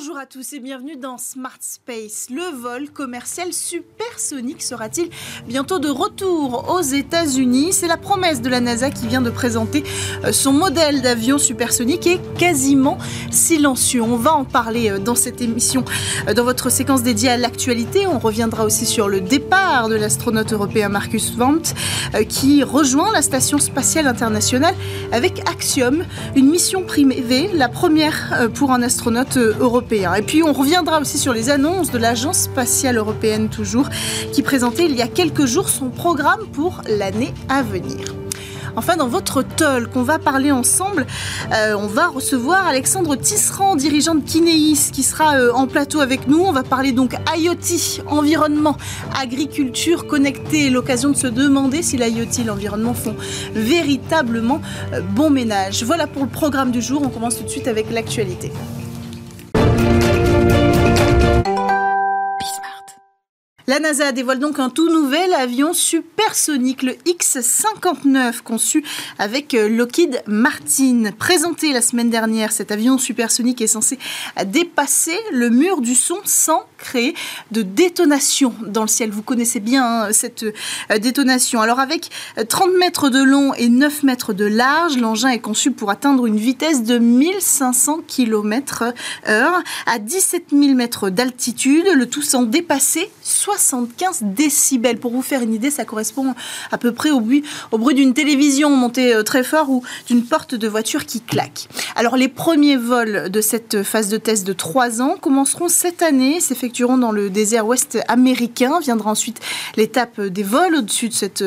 Bonjour à tous et bienvenue dans Smart Space. Le vol commercial supersonique sera-t-il bientôt de retour aux États-Unis? C'est la promesse de la NASA qui vient de présenter euh, son modèle d'avion supersonique et quasiment silencieux. On va en parler euh, dans cette émission. Euh, dans votre séquence dédiée à l'actualité, on reviendra aussi sur le départ de l'astronaute européen Marcus Vandt qui rejoint la station spatiale internationale avec Axiom, une mission privée, la première pour un astronaute européen et puis on reviendra aussi sur les annonces de l'Agence spatiale européenne toujours, qui présentait il y a quelques jours son programme pour l'année à venir. Enfin, dans votre talk, qu'on va parler ensemble, euh, on va recevoir Alexandre Tisserand, dirigeant de Kineis, qui sera euh, en plateau avec nous. On va parler donc IoT, environnement, agriculture connectée. L'occasion de se demander si l'IoT et l'environnement font véritablement euh, bon ménage. Voilà pour le programme du jour. On commence tout de suite avec l'actualité. La NASA dévoile donc un tout nouvel avion supersonique, le X-59, conçu avec euh, Lockheed Martin. Présenté la semaine dernière, cet avion supersonique est censé dépasser le mur du son sans créer de détonation dans le ciel. Vous connaissez bien hein, cette euh, détonation. Alors avec 30 mètres de long et 9 mètres de large, l'engin est conçu pour atteindre une vitesse de 1500 km heure à 17 000 mètres d'altitude, le tout sans dépasser 60 75 décibels. Pour vous faire une idée, ça correspond à peu près au bruit, d'une télévision montée euh, très fort ou d'une porte de voiture qui claque. Alors les premiers vols de cette phase de test de 3 ans commenceront cette année, s'effectueront dans le désert ouest américain. Viendra ensuite l'étape des vols au-dessus de cette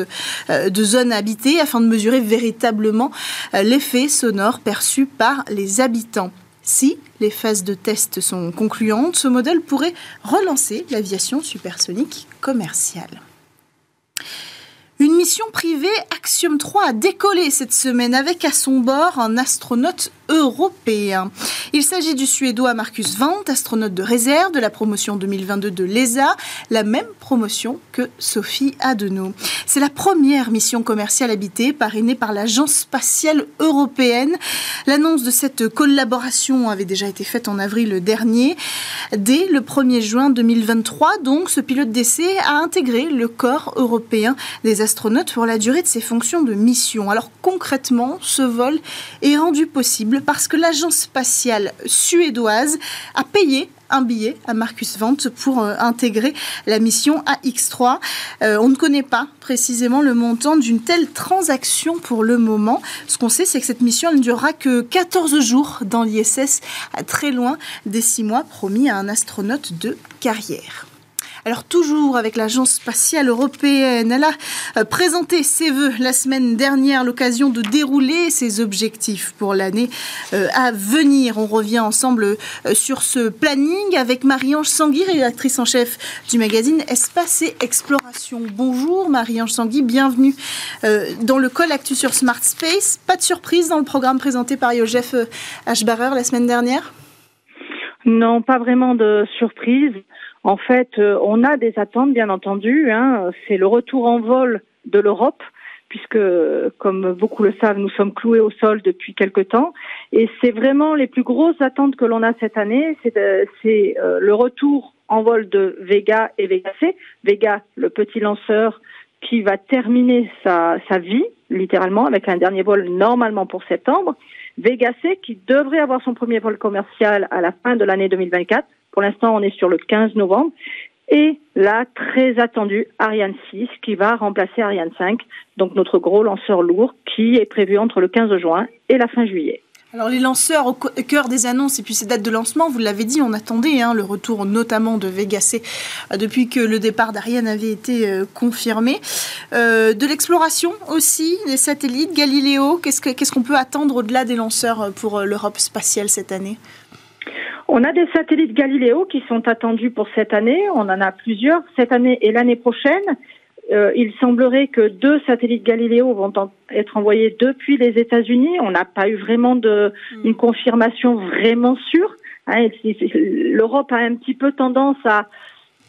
euh, de zone habitée afin de mesurer véritablement euh, l'effet sonore perçu par les habitants. Si les phases de test sont concluantes, ce modèle pourrait relancer l'aviation supersonique commerciale. Une mission privée Axiom 3 a décollé cette semaine avec à son bord un astronaute européen. Il s'agit du Suédois Marcus Vandt, astronaute de réserve de la promotion 2022 de l'ESA, la même promotion que Sophie Adenau. C'est la première mission commerciale habitée parrainée par l'Agence spatiale européenne. L'annonce de cette collaboration avait déjà été faite en avril dernier. Dès le 1er juin 2023, donc, ce pilote d'essai a intégré le corps européen des astronautes pour la durée de ses fonctions de mission. Alors concrètement, ce vol est rendu possible parce que l'agence spatiale suédoise a payé un billet à Marcus Vente pour euh, intégrer la mission AX3. Euh, on ne connaît pas précisément le montant d'une telle transaction pour le moment. Ce qu'on sait, c'est que cette mission ne durera que 14 jours dans l'ISS, très loin des 6 mois promis à un astronaute de carrière. Alors toujours avec l'Agence spatiale européenne, elle a euh, présenté ses voeux la semaine dernière, l'occasion de dérouler ses objectifs pour l'année euh, à venir. On revient ensemble euh, sur ce planning avec Marie-Ange Sangui, rédactrice en chef du magazine Espace et Exploration. Bonjour Marie-Ange Sangui, bienvenue dans le call Actu sur Smart Space. Pas de surprise dans le programme présenté par Yojef H. la semaine dernière? Non, pas vraiment de surprise. En fait, euh, on a des attentes, bien entendu. Hein. C'est le retour en vol de l'Europe, puisque, comme beaucoup le savent, nous sommes cloués au sol depuis quelque temps. Et c'est vraiment les plus grosses attentes que l'on a cette année. C'est euh, le retour en vol de Vega et Vega C. Vega, le petit lanceur qui va terminer sa, sa vie, littéralement, avec un dernier vol normalement pour septembre. Vega C, qui devrait avoir son premier vol commercial à la fin de l'année 2024 pour l'instant, on est sur le 15 novembre. Et la très attendue Ariane 6 qui va remplacer Ariane 5, donc notre gros lanceur lourd qui est prévu entre le 15 juin et la fin juillet. Alors les lanceurs au cœur des annonces et puis ces dates de lancement, vous l'avez dit, on attendait hein, le retour notamment de Vega C euh, depuis que le départ d'Ariane avait été euh, confirmé. Euh, de l'exploration aussi, des satellites, Galileo, qu'est-ce qu'on peut attendre au-delà des lanceurs pour l'Europe spatiale cette année? On a des satellites Galileo qui sont attendus pour cette année. On en a plusieurs cette année et l'année prochaine. Euh, il semblerait que deux satellites Galileo vont être envoyés depuis les États-Unis. On n'a pas eu vraiment de, hmm. une confirmation vraiment sûre. Hein, L'Europe a un petit peu tendance à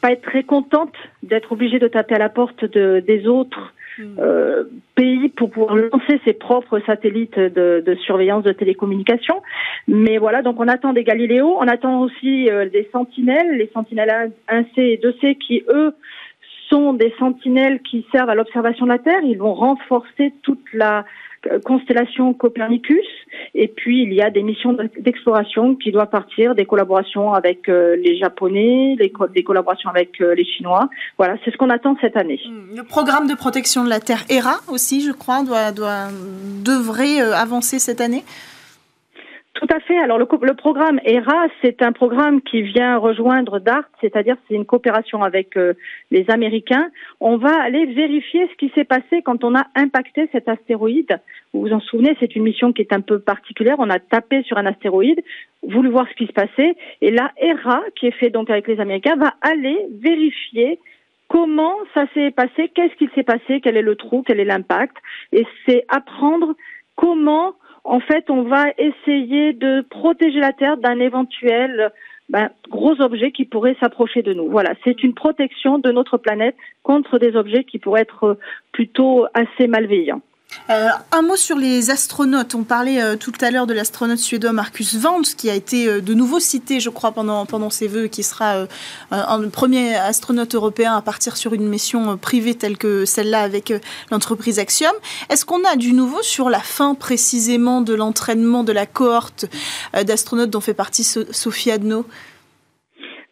pas être très contente d'être obligée de taper à la porte de, des autres hmm. pays pour pouvoir lancer ses propres satellites de, de, surveillance de télécommunications. Mais voilà, donc on attend des Galiléo, on attend aussi des sentinelles, les sentinelles 1C et 2C qui, eux, sont des sentinelles qui servent à l'observation de la Terre. Ils vont renforcer toute la euh, constellation Copernicus. Et puis, il y a des missions d'exploration qui doivent partir, des collaborations avec euh, les Japonais, des collaborations avec euh, les Chinois. Voilà, c'est ce qu'on attend cette année. Hmm. Le programme de protection de la Terre ERA aussi, je crois, doit devrait avancer cette année. Tout à fait. Alors le, le programme ERA, c'est un programme qui vient rejoindre DART, c'est-à-dire c'est une coopération avec euh, les Américains. On va aller vérifier ce qui s'est passé quand on a impacté cet astéroïde. Vous vous en souvenez, c'est une mission qui est un peu particulière. On a tapé sur un astéroïde, voulu voir ce qui se passait, et là ERA, qui est fait donc avec les Américains, va aller vérifier comment ça s'est passé, qu'est-ce qui s'est passé, quel est le trou, quel est l'impact, et c'est apprendre comment en fait, on va essayer de protéger la Terre d'un éventuel ben, gros objet qui pourrait s'approcher de nous. Voilà, c'est une protection de notre planète contre des objets qui pourraient être plutôt assez malveillants. Euh, un mot sur les astronautes. On parlait euh, tout à l'heure de l'astronaute suédois Marcus Vance, qui a été euh, de nouveau cité, je crois, pendant, pendant ses vœux, qui sera un premier astronaute européen à partir sur une mission privée telle que celle-là avec l'entreprise Axiom. Est-ce qu'on a du nouveau sur la fin précisément de l'entraînement de la cohorte d'astronautes dont fait partie Sophie Adno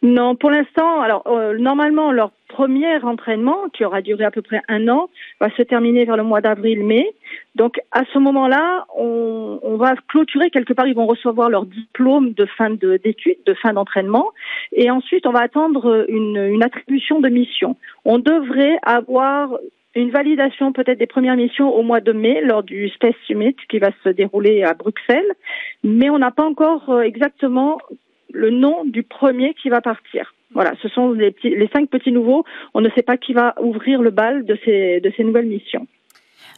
non, pour l'instant, alors euh, normalement leur premier entraînement, qui aura duré à peu près un an, va se terminer vers le mois d'avril-mai. Donc à ce moment-là, on, on, va clôturer quelque part. Ils vont recevoir leur diplôme de fin d'études, de, fin d'entraînement, et ensuite on va attendre une, une attribution de mission. On devrait avoir une validation peut-être des premières missions au mois de mai lors du Space Summit qui va se dérouler à Bruxelles, mais on n'a pas encore euh, exactement le nom du premier qui va partir. Voilà, ce sont les, petits, les cinq petits nouveaux. On ne sait pas qui va ouvrir le bal de ces, de ces nouvelles missions.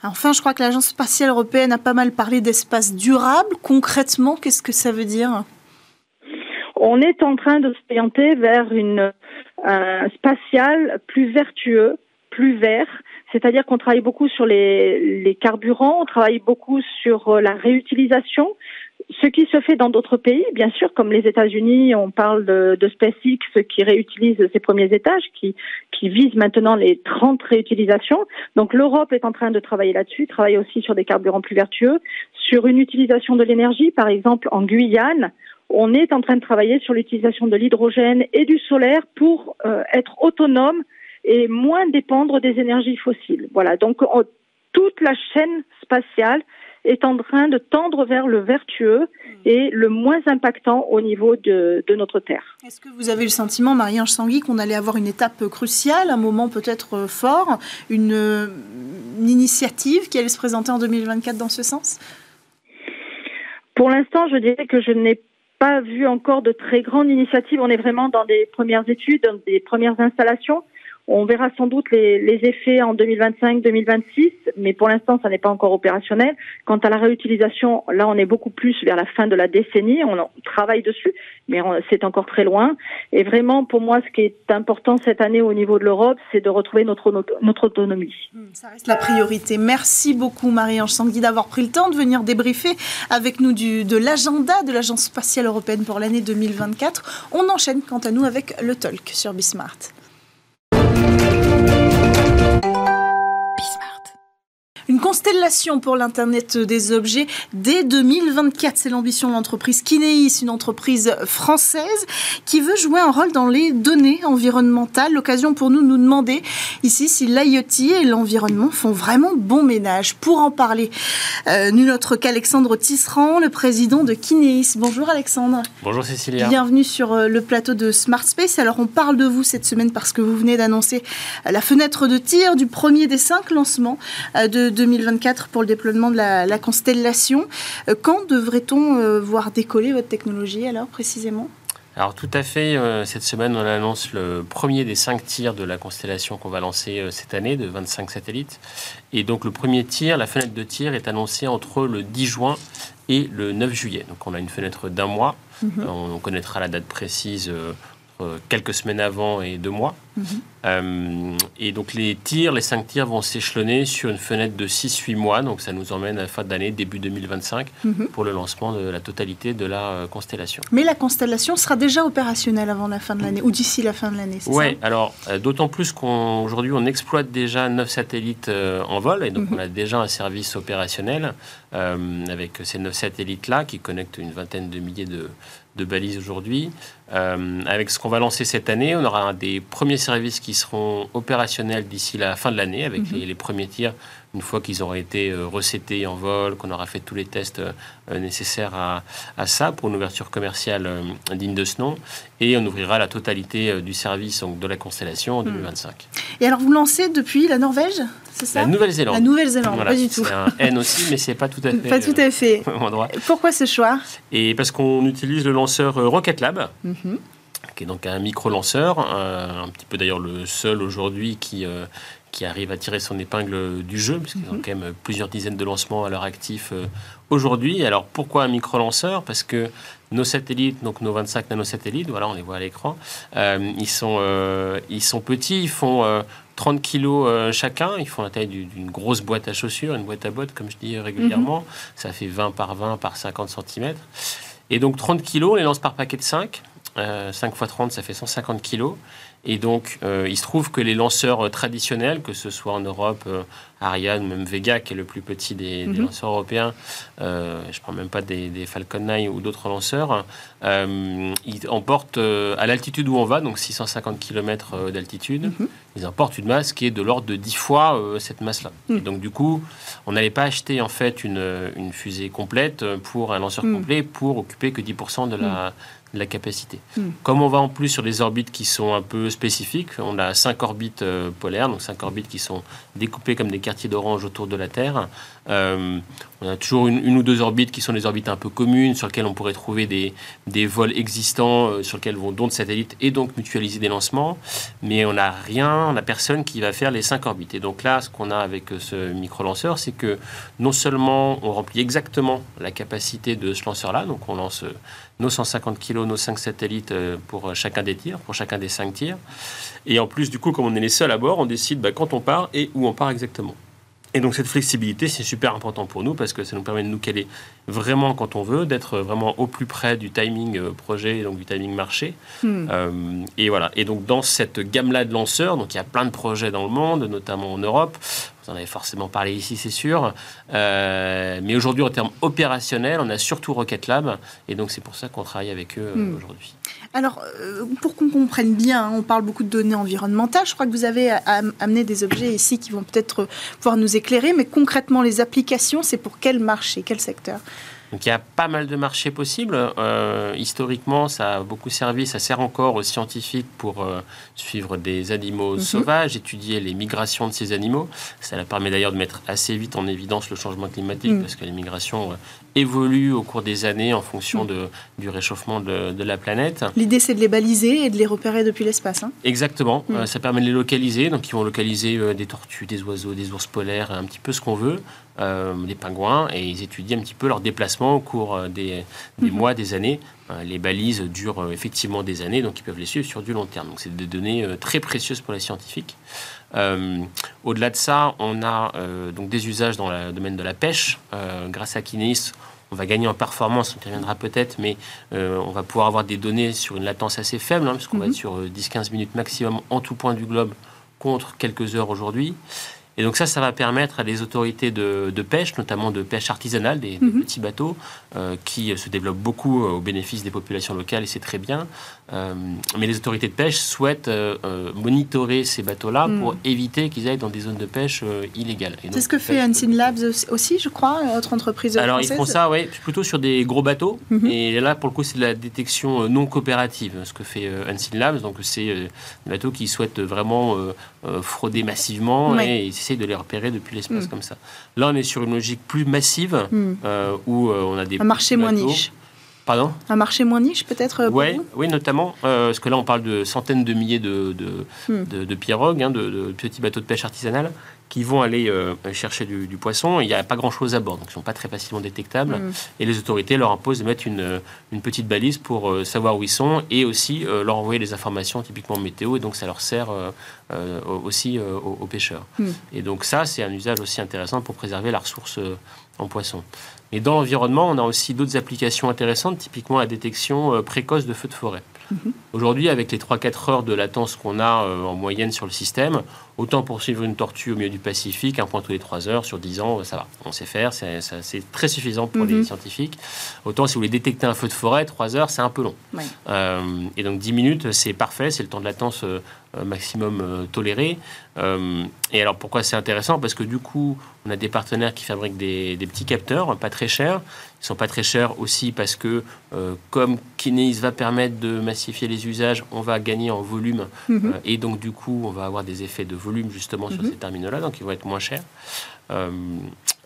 Enfin, je crois que l'Agence spatiale européenne a pas mal parlé d'espace durable. Concrètement, qu'est-ce que ça veut dire? On est en train de s'orienter vers une, un spatial plus vertueux, plus vert, c'est-à-dire qu'on travaille beaucoup sur les, les, carburants, on travaille beaucoup sur euh, la réutilisation, ce qui se fait dans d'autres pays, bien sûr, comme les États-Unis, on parle de, de, SpaceX qui réutilise ses premiers étages, qui, qui vise maintenant les 30 réutilisations. Donc l'Europe est en train de travailler là-dessus, travaille aussi sur des carburants plus vertueux, sur une utilisation de l'énergie, par exemple en Guyane. On est en train de travailler sur l'utilisation de l'hydrogène et du solaire pour euh, être autonome et moins dépendre des énergies fossiles. Voilà, donc toute la chaîne spatiale est en train de tendre vers le vertueux hmm. et le moins impactant au niveau de, notre Terre. Est-ce que vous avez le sentiment, Marie-Ange Sangui, qu'on allait avoir une étape cruciale, un moment peut-être fort, une, une initiative qui allait se présenter en 2024 dans ce sens? Pour l'instant, je dirais que je n'ai pas vu encore de très grandes initiatives. On est vraiment dans des premières études, dans des premières installations. On verra sans doute les, les effets en 2025-2026, mais pour l'instant, ça n'est pas encore opérationnel. Quant à la réutilisation, là, on est beaucoup plus vers la fin de la décennie. On travaille dessus, mais c'est encore très loin. Et vraiment, pour moi, ce qui est important cette année au niveau de l'Europe, c'est de retrouver notre, notre autonomie. Hmm, ça reste la priorité. Merci beaucoup, Marie-Ange Sangui, d'avoir pris le temps de venir débriefer avec nous du, de l'agenda de l'Agence spatiale européenne pour l'année 2024. On enchaîne, quant à nous, avec le Talk sur Bismart. Constellation pour l'Internet des objets dès 2024. C'est l'ambition de l'entreprise Kineis, une entreprise française qui veut jouer un rôle dans les données environnementales. L'occasion pour nous de nous demander ici si l'IoT et l'environnement font vraiment bon ménage. Pour en parler, euh, nul autre qu'Alexandre Tisserand, le président de Kineis. Bonjour Alexandre. Bonjour Cécilia. Bienvenue sur euh, le plateau de Smart Space. Alors on parle de vous cette semaine parce que vous venez d'annoncer euh, la fenêtre de tir du premier des cinq lancements de 2024 pour le déploiement de la, constellation. Euh, quand devrait-on euh, voir décoller votre technologie alors précisément? Alors tout à fait, euh, cette semaine on annonce le premier des cinq tirs de la constellation qu'on va lancer cette année de 25 satellites. Et donc le premier tir, la fenêtre de tir est annoncée entre le 10 juin et le 9 juillet. Donc on a une fenêtre d'un mois. Mhm. On connaîtra la date précise quelques semaines avant et deux mois. Mhm. et donc les tirs, les cinq tirs vont s'échelonner sur une fenêtre de 6-8 mois. Donc ça nous emmène à la fin d'année, début 2025, mhm. pour le lancement de la totalité de la constellation. Mais la constellation sera déjà opérationnelle avant la fin de l'année, ou d'ici la fin de l'année, c'est Oui, alors d'autant plus qu'aujourd'hui on, exploite déjà 9 satellites en vol, et donc on a déjà un service opérationnel avec ces 9 satellites-là qui connectent une vingtaine de milliers de, de balises aujourd'hui. Euh, avec ce qu'on va lancer cette année, on aura des premiers services qui seront opérationnels d'ici la fin de l'année, avec mhm. les, premiers tirs, une fois qu'ils auront été euh, recettés en vol, qu'on aura fait tous les tests euh, nécessaires à, à, ça pour une ouverture commerciale digne de ce nom. Et on ouvrira la totalité du service donc, de la constellation en 2025. Mhm. Et alors, vous lancez depuis la Norvège la Nouvelle-Zélande. La Nouvelle-Zélande, pas du tout. C'est un N aussi, mais c'est pas tout à fait. Pas tout à fait. Pourquoi ce choix? Et parce qu'on utilise le lanceur euh, Rocket Lab. Mhm. qui est donc un micro-lanceur, un, petit peu d'ailleurs le seul aujourd'hui qui, euh, qui arrive à tirer son épingle du jeu, puisqu'ils ont mhm. quand même plusieurs dizaines de lancements à leur actif euh, aujourd'hui. Alors pourquoi un micro-lanceur? Parce que nos satellites, donc nos 25 nanosatellites, voilà, on les voit à l'écran, ils, sont, ils sont petits, ils font 30 kilos euh, chacun. Ils font la taille d'une grosse boîte à chaussures, une boîte à bottes, comme je dis régulièrement. Mhm. Ça fait 20 par 20 par 50 cm. Et donc 30 kilos, on les lance par paquet de 5. 5 x 30, ça fait 150 kilos. Et donc, euh, il se trouve que les lanceurs euh, traditionnels, que ce soit en Europe, euh, Ariane même Vega, qui est le plus petit des, mhm. lanceurs européens, je ne parle même pas des, Falcon 9 ou d'autres lanceurs, ils emportent à l'altitude où on va, donc 650 km d'altitude, mhm. ils emportent une masse qui est de l'ordre de 10 fois cette masse-là. Mhm. Donc, du coup, on n'allait pas acheter en fait une, une, fusée complète pour un lanceur complet pour occuper que 10% de la la capacité. Hmm. Comme on va en plus sur des orbites qui sont un peu spécifiques, on a cinq orbites euh, polaires, donc cinq orbites qui sont découpées comme des quartiers d'orange autour de la Terre. Euh, on a toujours une, ou deux orbites qui sont des orbites un peu communes, sur lesquelles on pourrait trouver des, des vols existants, euh, sur lesquels vont d'autres satellites et donc mutualiser des lancements. Mais on n'a rien, on n'a personne qui va faire les cinq orbites. Et donc là, ce qu'on a avec ce micro-lanceur, c'est que non seulement on remplit exactement la capacité de ce lanceur-là, donc on lance nos 150 kg, nos 5 satellites euh, pour chacun des tirs, pour chacun des 5 tirs. Et en plus, du coup, comme on est les seuls à bord, on décide bah, quand on part et où on part exactement. Et donc cette flexibilité, c'est super important pour nous parce que ça nous permet de nous caler vraiment quand on veut, d'être vraiment au plus près du timing euh, projet, donc du timing marché. Hmm. Euh, et voilà. Et donc dans cette gamme-là de lanceurs, donc il y a plein de projets dans le monde, notamment en Europe. Vous en avez forcément parlé ici, c'est sûr. Euh, mais aujourd'hui, en termes opérationnels, on a surtout Rocket Lab. Et donc, c'est pour ça qu'on travaille avec eux hmm. aujourd'hui. Alors, pour qu'on comprenne bien, hein, on parle beaucoup de données environnementales. Je crois que vous avez amené des objets ici qui vont peut-être pouvoir nous éclairer. Mais concrètement, les applications, c'est pour quel marché, quel secteur? Donc il y a pas mal de marchés possibles. Euh, historiquement, ça a beaucoup servi, ça sert encore aux scientifiques pour euh, suivre des animaux mhm. sauvages, étudier les migrations de ces animaux. Ça leur permet d'ailleurs de mettre assez vite en évidence le changement climatique mhm. parce que les migrations euh, évoluent au cours des années en fonction mhm. de, du réchauffement de, de la planète. L'idée, c'est de les baliser et de les repérer depuis l'espace. Hein. Exactement. ça permet de les localiser. Donc ils vont localiser des tortues, des oiseaux, des ours polaires, un petit peu ce qu'on veut. Euh, les pingouins et ils étudient un petit peu leur déplacement au cours euh, des, mhm. mois, des années. Euh, les balises durent effectivement des années, donc ils peuvent les suivre sur du long terme. Donc c'est des données très précieuses pour les scientifiques. Au-delà de ça, on a donc des usages dans le domaine de la pêche. grâce à Kineis, on va gagner en performance, on y reviendra peut-être, mais on va pouvoir avoir des données sur une latence assez faible, hein, puisqu'on va mhm. être sur 10-15 minutes maximum en tout point du globe contre quelques heures aujourd'hui. Et donc ça, ça va permettre à des autorités de, pêche, notamment de pêche artisanale, des, mhm. petits bateaux, euh, qui se développent beaucoup euh, au bénéfice des populations locales, et c'est très bien. Euh, mais les autorités de pêche souhaitent monitorer ces bateaux-là mhm. pour éviter qu'ils aillent dans des zones de pêche illégales. C'est ce que fait Unseen Labs aussi, je crois, autre entreprise Alors ils font ça, oui, plutôt sur des gros bateaux. Mhm. Et là, pour le coup, c'est de la détection non coopérative, ce que fait Unseen Labs. Donc c'est des bateaux qui souhaitent vraiment frauder massivement et de les repérer depuis l'espace mm. comme ça. Là, on est sur une logique plus massive mm. euh, où euh, on a des un marché moins niche. Pardon? Un marché moins niche peut-être ouais, Oui, notamment, parce que là on parle de centaines de milliers de, de, hmm. de, pirogues, hein, de, petits bateaux de pêche artisanales qui vont aller euh, chercher du, poisson. Il n'y a pas grand-chose à bord, donc ils ne sont pas très facilement détectables. Mm. Et les autorités leur imposent de mettre une, une petite balise pour euh, savoir où ils sont et aussi euh, leur envoyer les informations typiquement météo. Et donc ça leur sert aussi aux, pêcheurs. Mm. Et donc ça, c'est un usage aussi intéressant pour préserver la ressource en poisson. Mais dans l'environnement, on a aussi d'autres applications intéressantes, typiquement la détection précoce de feux de forêt. Mm-hmm. Aujourd'hui, avec les 3-4 heures de latence qu'on a en moyenne sur le système, Autant poursuivre une tortue au milieu du Pacifique, un point tous les 3 heures sur 10 ans, ça va, on sait faire, c'est très suffisant pour les mhm. scientifiques. Autant si vous voulez détecter un feu de forêt, 3 heures, c'est un peu long. Euh, et donc 10 minutes, c'est parfait, c'est le temps de latence euh, maximum euh, toléré. et alors pourquoi c'est intéressant? Parce que du coup, on a des partenaires qui fabriquent des, petits capteurs, pas très chers. Sont pas très chers aussi parce que comme Kinesis va permettre de massifier les usages, on va gagner en volume mhm. et donc du coup, on va avoir des effets de volume justement sur mhm. ces terminaux-là, donc ils vont être moins chers.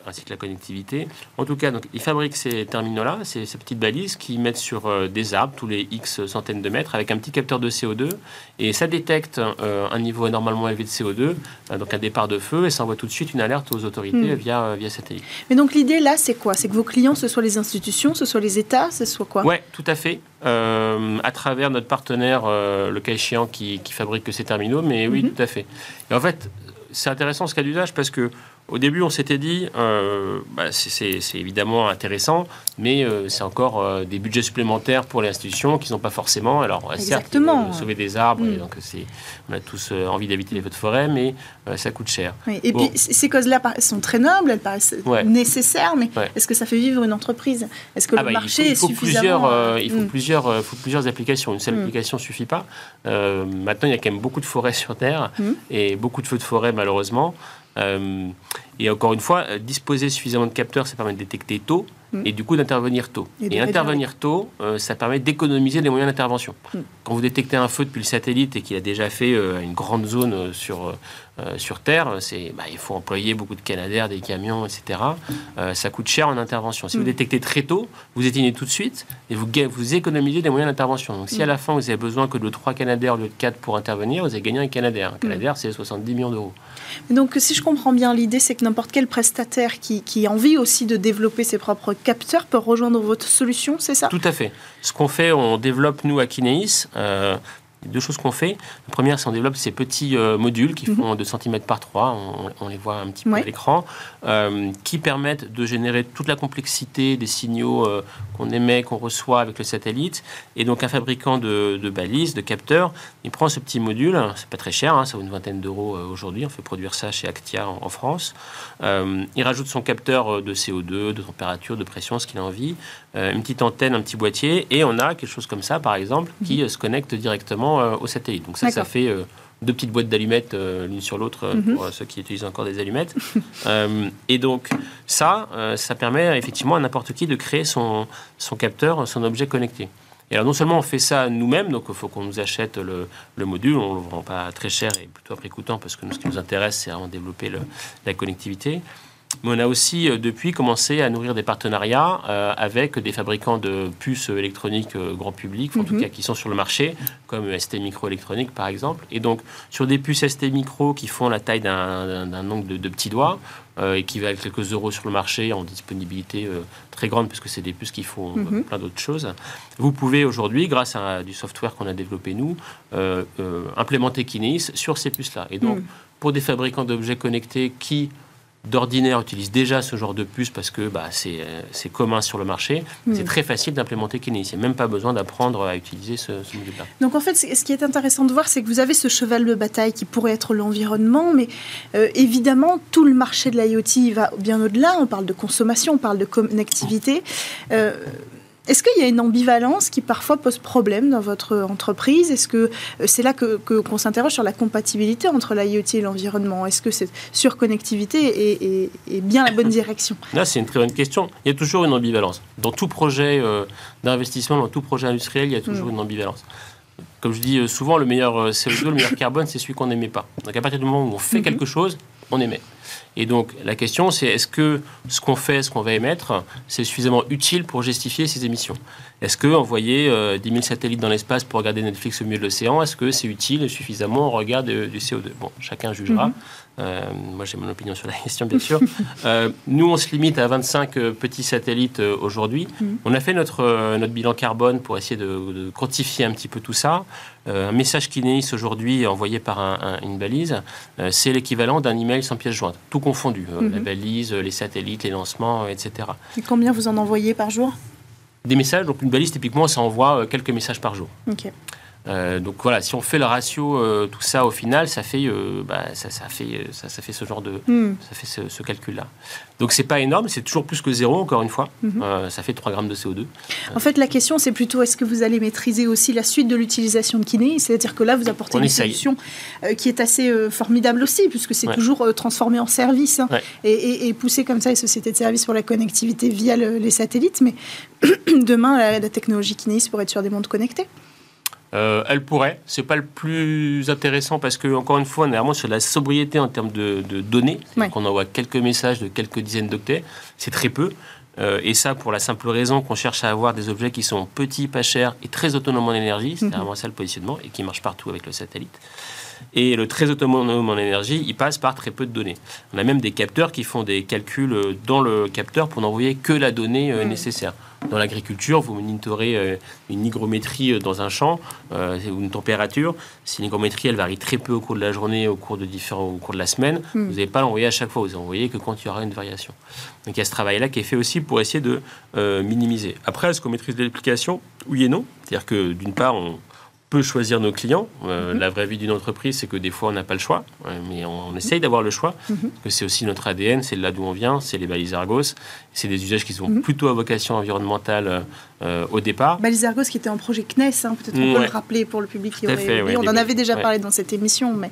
Euh, ainsi que la connectivité. En tout cas, donc, ils fabriquent ces terminaux-là, ces, petites balises qui mettent sur euh, des arbres tous les X centaines de mètres avec un petit capteur de CO2 et ça détecte euh, un niveau anormalement élevé de CO2, donc un départ de feu et ça envoie tout de suite une alerte aux autorités hmm. via, via satellite. Mais donc l'idée là, c'est quoi? C'est que vos clients, ce soit les institutions, ce soit les États, ce soit quoi? Oui, tout à fait. à travers notre partenaire, le cas échéant, qui, qui, fabrique ces terminaux, mais oui, mhm. tout à fait. Et en fait, c'est intéressant ce cas d'usage parce que au début, on s'était dit, euh, bah, c'est évidemment intéressant, mais euh, c'est encore euh, des budgets supplémentaires pour les institutions qui n'ont pas forcément. Alors, certes, sauver des arbres, et mm. donc on a tous envie d'habiter les feux de forêt, mais ça coûte cher. Et puis, ces causes-là sont très nobles, elles paraissent nécessaires, mais est-ce que ça fait vivre une entreprise? Est-ce que ah le bah, marché il faut, est suffisamment... Plusieurs, il faut, mm. plusieurs, faut plusieurs applications. Une seule mm. application ne suffit pas. maintenant, il y a quand même beaucoup de forêts sur Terre, et beaucoup de feux de forêt, malheureusement. Euh, et encore une fois, euh, disposer suffisamment de capteurs, ça permet de détecter tôt mm. et du coup d'intervenir tôt. Et, intervenir tôt, euh, ça permet d'économiser les moyens d'intervention. Mm. Quand vous détectez un feu depuis le satellite et qu'il a déjà fait une grande zone sur, sur Terre, c'est, bah, il faut employer beaucoup de canadaires, des camions, etc. ça coûte cher en intervention. Si vous mm. détectez très tôt, vous éteignez tout de suite et vous, vous économisez des moyens d'intervention. Donc si à la fin vous avez besoin que de 3 canadaires au lieu de 4 pour intervenir, vous avez gagné un canadaire. Un canadaire, c'est 70 millions d'euros. Donc, si je comprends bien, l'idée, c'est que n'importe quel prestataire qui, a envie aussi de développer ses propres capteurs peut rejoindre votre solution, c'est ça? Tout à fait. Ce qu'on fait, on développe, nous, à Kineis, euh, deux choses qu'on fait. La première, c'est qu'on développe ces petits euh, modules qui mhm. font 2 cm par 3, on, les voit un petit peu à l'écran, euh, qui permettent de générer toute la complexité des signaux euh, qu'on émet, qu'on reçoit avec le satellite. Et donc, un fabricant de, balises, de capteurs, il prend ce petit module, c'est pas très cher, hein, ça vaut une vingtaine d'euros aujourd'hui, on fait produire ça chez Actia en, France. il rajoute son capteur de CO2, de température, de pression, ce qu'il a envie, une petite antenne, un petit boîtier, et on a quelque chose comme ça, par exemple, qui mhm. se connecte directement euh, au satellite. Donc ça, ça fait euh, deux petites boîtes d'allumettes euh, l'une sur l'autre mhm. pour ceux qui utilisent encore des allumettes. et donc ça, ça permet effectivement à n'importe qui de créer son, son capteur, son objet connecté. Et alors non seulement on fait ça nous-mêmes, donc il faut qu'on nous achète le, le module, on ne le vend pas très cher et plutôt après coûtant parce que nous, ce qui nous intéresse, c'est vraiment développer le, la connectivité. Mais on a aussi euh, depuis commencé à nourrir des partenariats euh, avec des fabricants de puces électroniques euh, grand public, en tout mhm. cas qui sont sur le marché, comme ST Microélectronique par exemple. Et donc sur des puces ST Micro qui font la taille d'un ongle de, petits doigts et qui valent quelques euros sur le marché en disponibilité très grande puisque c'est des puces qui font mhm. plein d'autres choses. Vous pouvez aujourd'hui, grâce à du software qu'on a développé nous, implémenter Kinesis sur ces puces-là. Et donc mhm. pour des fabricants d'objets connectés qui d'ordinaire utilisent déjà ce genre de puce parce que bah, euh, c'est commun sur le marché, hmm. c'est très facile d'implémenter Kinesis. Il n'y a même pas besoin d'apprendre à utiliser ce, module-là. Donc en fait, ce qui est intéressant de voir, c'est que vous avez ce cheval de bataille qui pourrait être l'environnement, mais euh, évidemment, tout le marché de l'IoT va bien au-delà. On parle de consommation, on parle de connectivité. Euh, est-ce qu'il y a une ambivalence qui parfois pose problème dans votre entreprise? Est-ce que euh, c'est là que, qu'on s'interroge sur la compatibilité entre l'IoT et l'environnement? Est-ce que cette surconnectivité est, bien la bonne direction? Là, c'est une très bonne question. Il y a toujours une ambivalence. Dans tout projet euh, d'investissement, dans tout projet industriel, il y a toujours mm. une ambivalence. Comme je dis euh, souvent, le meilleur CO2, le meilleur carbone, c'est celui qu'on n'aimait pas. Donc à partir du moment où on fait mm-hmm. quelque chose, on émet. Et donc la question, c'est est-ce que ce qu'on fait, ce qu'on va émettre, c'est suffisamment utile pour justifier ces émissions? Est-ce que envoyer 10 000 satellites dans l'espace pour regarder Netflix au milieu de l'océan, est-ce que c'est utile suffisamment au regard du CO2 Bon, chacun jugera. Mhm. Euh, moi, j'ai mon opinion sur la question, bien sûr. Euh, nous, on se limite à 25 euh, petits satellites aujourd'hui. Mhm. On a fait notre, notre bilan carbone pour essayer de, quantifier un petit peu tout ça. un message Kinéis aujourd'hui envoyé par une balise, c'est l'équivalent d'un email sans pièce jointe, tout confondu. La balise, les satellites, les lancements, etc. Et combien vous en envoyez par jour? Des messages. Donc, une balise, typiquement, ça envoie quelques messages par jour. Ok. Euh, donc voilà, si on fait le ratio, euh, tout ça au final, ça fait, euh, bah, ça, fait, ça, ça, fait ce genre de, hmm. ça fait ce, calcul-là. Donc c'est pas énorme, c'est toujours plus que zéro encore une fois. Hmm. ça fait 3 grammes de CO2. En fait, la question c'est plutôt est-ce que vous allez maîtriser aussi la suite de l'utilisation de kiné? C'est-à-dire que là, vous apportez une solution qui est assez formidable aussi, puisque c'est toujours transformé en service hein, et, poussé comme ça les sociétés de services pour la connectivité via les satellites. Mais demain, la, la technologie kiné pourrait être sur des mondes connectés. Euh, elle pourrait. C'est pas le plus intéressant parce que encore une fois, on est vraiment sur la sobriété en termes de, données. On envoie quelques messages de quelques dizaines d'octets. C'est très peu. Euh, et ça, pour la simple raison qu'on cherche à avoir des objets qui sont petits, pas chers et très autonomes en énergie. C'est mhm. vraiment ça le positionnement et qui marche partout avec le satellite. Et le très autonome en énergie, il passe par très peu de données. On a même des capteurs qui font des calculs dans le capteur pour n'envoyer que la donnée euh, nécessaire. Dans l'agriculture, vous monitorez euh, une hygrométrie euh, dans un champ ou une température. Si l'hygrométrie elle varie très peu au cours de la journée, au cours de différents, au cours de la semaine, hmm. vous n'allez pas l'envoyer à chaque fois. Vous envoyez que quand il y aura une variation. Donc il y a ce travail-là qui est fait aussi pour essayer de minimiser. Après, est-ce qu'on maîtrise l'application? Oui et non. C'est-à-dire que d'une part, on, peut choisir nos clients. Euh, mhm. La vraie vie d'une entreprise, c'est que des fois, on n'a pas le choix, euh, mais on, essaye d'avoir le choix, mhm. que c'est aussi notre ADN, c'est là d'où on vient, c'est les balises Argos. C'est des usages qui sont mhm. plutôt à vocation environnementale euh, au départ. Balises Argos qui était en projet CNES, hein, peut-être qu'on peut le rappeler pour le public qui aurait On en avait déjà parlé dans cette émission, mais...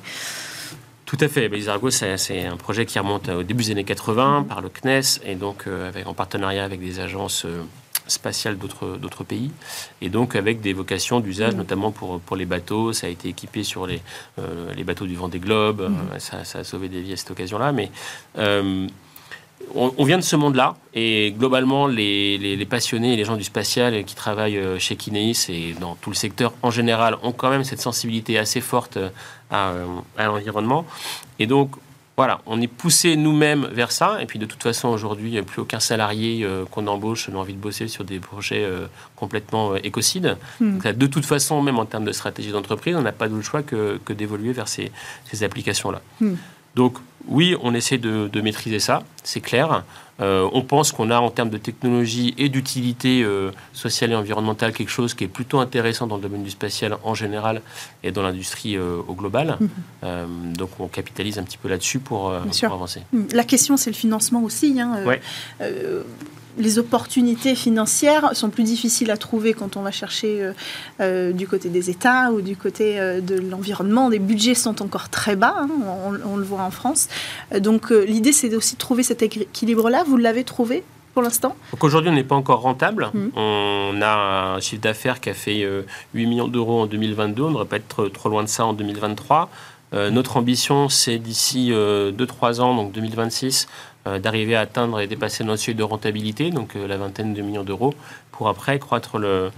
Tout à fait. Balises Argos, c'est un projet qui remonte au début des années 80 par le CNES, et donc avec, en partenariat avec des agences spatiales d'autres pays, et donc avec des vocations d'usage, mm. notamment pour, pour les bateaux. Ça a été équipé sur les, euh, les bateaux du vent des globes, mm. euh, ça, ça, a sauvé des vies à cette occasion-là. Mais euh, on, vient de ce monde-là, et globalement, les, les, passionnés et les gens du spatial qui travaillent chez Kineis et dans tout le secteur en général ont quand même cette sensibilité assez forte à, à l'environnement. Et donc, voilà, on est poussé nous-mêmes vers ça. Et puis de toute façon, aujourd'hui, il n'y a plus aucun salarié euh, qu'on embauche n'a envie de bosser sur des projets euh, complètement euh, écocides. Hmm. de toute façon, même en termes de stratégie d'entreprise, on n'a pas d'autre choix que, d'évoluer vers ces, applications-là. Hmm. Donc oui, on essaie de, maîtriser ça, c'est clair. Euh, on pense qu'on a en termes de technologie et d'utilité euh, sociale et environnementale quelque chose qui est plutôt intéressant dans le domaine du spatial en général et dans l'industrie euh, au global. Mhm. donc on capitalise un petit peu là-dessus pour, avancer. La question c'est le financement aussi. Hein, les opportunités financières sont plus difficiles à trouver quand on va chercher euh, euh, du côté des États ou du côté euh, de l'environnement. Les budgets sont encore très bas, hein, on, le voit en France. Donc l'idée, c'est aussi de trouver cet équilibre-là. Vous l'avez trouvé pour l'instant? Donc aujourd'hui, on n'est pas encore rentable. Mmh. On a un chiffre d'affaires qui a fait 8 millions d'euros en 2022. On ne devrait pas être trop loin de ça en 2023. notre ambition, c'est d'ici 2-3 ans, donc 2026, euh, d'arriver à atteindre et dépasser notre seuil de rentabilité, donc euh, la vingtaine de millions d'euros, pour après croître le,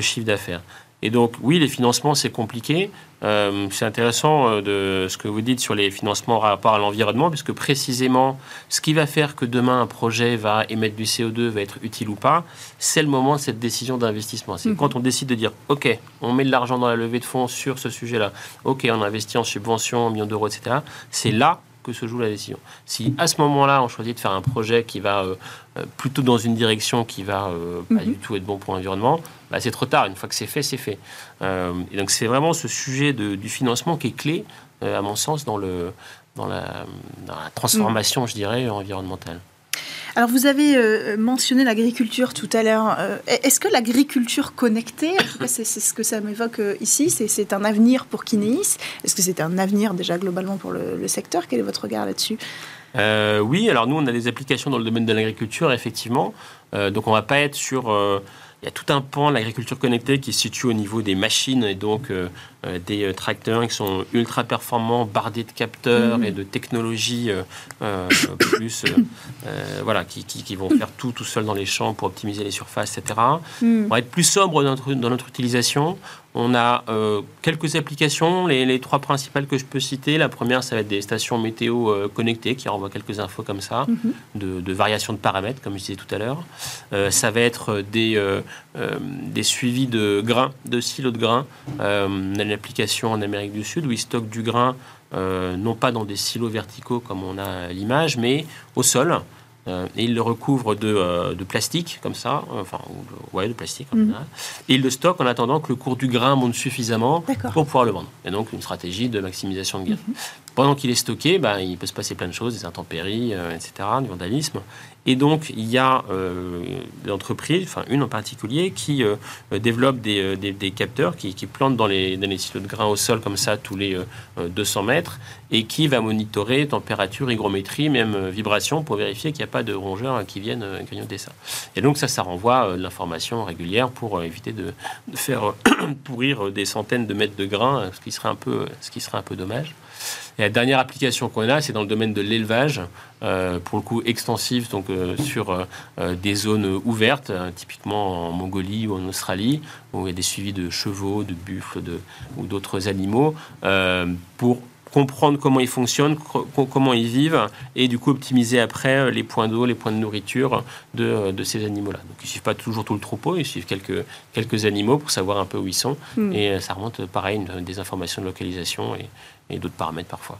chiffre d'affaires. Et donc, oui, les financements, c'est compliqué. Euh, c'est intéressant de ce que vous dites sur les financements par rapport à l'environnement, puisque précisément, ce qui va faire que demain un projet va émettre du CO2, va être utile ou pas, c'est le moment de cette décision d'investissement. C'est mhm. quand on décide de dire, OK, on met de l'argent dans la levée de fonds sur ce sujet-là, OK, on investit en subventions, en millions d'euros, etc. C'est là que se joue la décision. Si à ce moment-là, on choisit de faire un projet qui va euh, euh, plutôt dans une direction qui va euh, pas mhm. du tout être bon pour l'environnement, bah, c'est trop tard. Une fois que c'est fait, c'est fait. et donc c'est vraiment ce sujet du financement qui est clé, à mon sens, dans, le, dans, la, dans la transformation, mhm. je dirais, environnementale. Alors vous avez euh, mentionné l'agriculture tout à l'heure. Euh, est-ce que l'agriculture connectée, c'est ce que ça m'évoque euh, ici, c'est un avenir pour Kineis? Est-ce que c'est un avenir déjà globalement pour le, secteur? Quel est votre regard là-dessus? Oui, alors nous on a des applications dans le domaine de l'agriculture, effectivement. donc on ne va pas être sur il y a tout un pan de l'agriculture connectée qui se situe au niveau des machines et donc euh, euh, des tracteurs qui sont ultra performants, bardés de capteurs mmh. et de technologies plus, voilà, qui, qui, vont faire tout tout seul dans les champs pour optimiser les surfaces, etc. Mmh. On va être plus sobre dans notre, dans notre utilisation. On a euh, quelques applications, les, trois principales que je peux citer. La première, ça va être des stations météo euh, connectées qui renvoient quelques infos comme ça, mhm. de, de, variations de paramètres, comme je disais tout à l'heure. Euh, ça va être des, des suivis de grains, de silos de grains. on a une application en Amérique du Sud où ils stockent du grain, non pas dans des silos verticaux comme on a l'image, mais au sol. Euh, et il le recouvre de, euh, de plastique, comme ça, enfin, ouais, de plastique, mhm. et il le stocke en attendant que le cours du grain monte suffisamment pour pouvoir le vendre. Et donc, une stratégie de maximisation de gains. Pendant qu'il est stocké, ben, il peut se passer plein de choses, des intempéries, euh, etc., du vandalisme. Et donc, il y a euh, l'entreprise, enfin une en particulier, qui euh, développe des, des, capteurs qui, plantent dans les, dans les silos de grains au sol comme ça tous les 200 mètres et qui va monitorer température, hygrométrie, même vibration pour vérifier qu'il n'y a pas de rongeurs qui viennent grignoter ça. Et donc ça, ça renvoie l'information régulière pour éviter de, de faire pourrir des centaines de mètres de grains, ce qui serait un peu, ce qui serait un peu dommage. Et la dernière application qu'on a, c'est dans le domaine de l'élevage, euh, pour le coup extensif, donc euh, sur euh, des zones ouvertes, typiquement en Mongolie ou en Australie, où il y a des suivis de chevaux, de buffles de, ou d'autres animaux, pour comprendre comment ils fonctionnent, comment ils vivent, et du coup optimiser après les points d'eau, les points de nourriture de, de ces animaux-là. Donc ils ne suivent pas toujours tout le troupeau, ils suivent quelques, quelques animaux pour savoir un peu où ils sont, hmm. et ça remonte pareil des informations de localisation et, et d'autres paramètres parfois.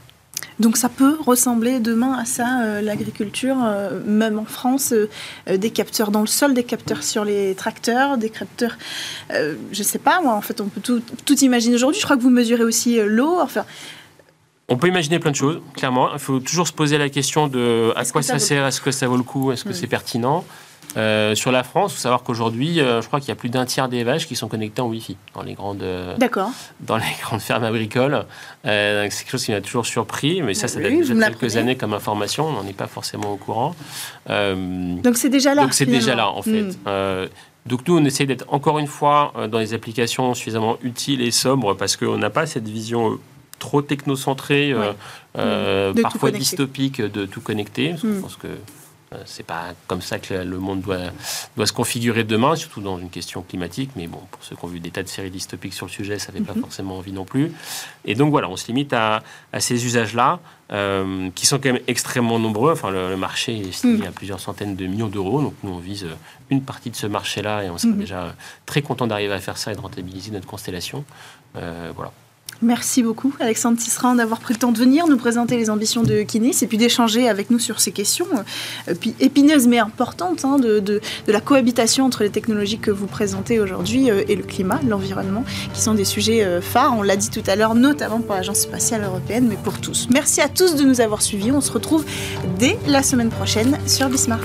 Donc ça peut ressembler demain à ça, euh, l'agriculture, euh, même en France, euh, des capteurs dans le sol, des capteurs sur les tracteurs, des capteurs, je ne sais pas, moi en fait on peut tout, tout imaginer aujourd'hui. Je crois que vous mesurez aussi l'eau. Enfin, on peut imaginer plein de choses, clairement. Il faut toujours se poser la question de à quoi ça, sert, est-ce que ça vaut le coup, est-ce que c'est pertinent? Euh, sur la France, il faut savoir qu'aujourd'hui, euh, je crois qu'il y a plus d'un tiers des vaches qui sont connectées en Wi-Fi dans les grandes, euh, dans les grandes fermes agricoles. c'est quelque chose qui m'a toujours surpris, mais ça, ça date déjà de quelques années comme information. On n'en est pas forcément au courant. donc c'est déjà là. Donc c'est déjà là, en fait. Hmm. donc nous, on essaie d'être encore une fois dans les applications suffisamment utiles et sobres parce qu'on n'a pas cette vision trop technocentrée, hmm. parfois dystopique de tout connecter. Je hmm. pense que euh, c'est pas comme ça que le monde doit, doit se configurer demain, surtout dans une question climatique. Mais bon, pour ceux qui ont vu des tas de séries dystopiques sur le sujet, ça n'avait pas mhm. forcément envie non plus. Et donc voilà, on se limite à, ces usages-là, euh, qui sont quand même extrêmement nombreux. Enfin, le, marché est estimé mhm. à plusieurs centaines de millions d'euros. Donc nous, on vise une partie de ce marché-là et on serait mhm. déjà très content d'arriver à faire ça et de rentabiliser notre constellation. Euh, voilà. Merci beaucoup, Alexandre Tisserand, d'avoir pris le temps de venir nous présenter les ambitions de Kinis et puis d'échanger avec nous sur ces questions euh, épineuses mais importantes hein, de, de, la cohabitation entre les technologies que vous présentez aujourd'hui euh, et le climat, l'environnement, qui sont des sujets euh, phares. On l'a dit tout à l'heure, notamment pour l'Agence spatiale européenne, mais pour tous. Merci à tous de nous avoir suivis. On se retrouve dès la semaine prochaine sur Bismart.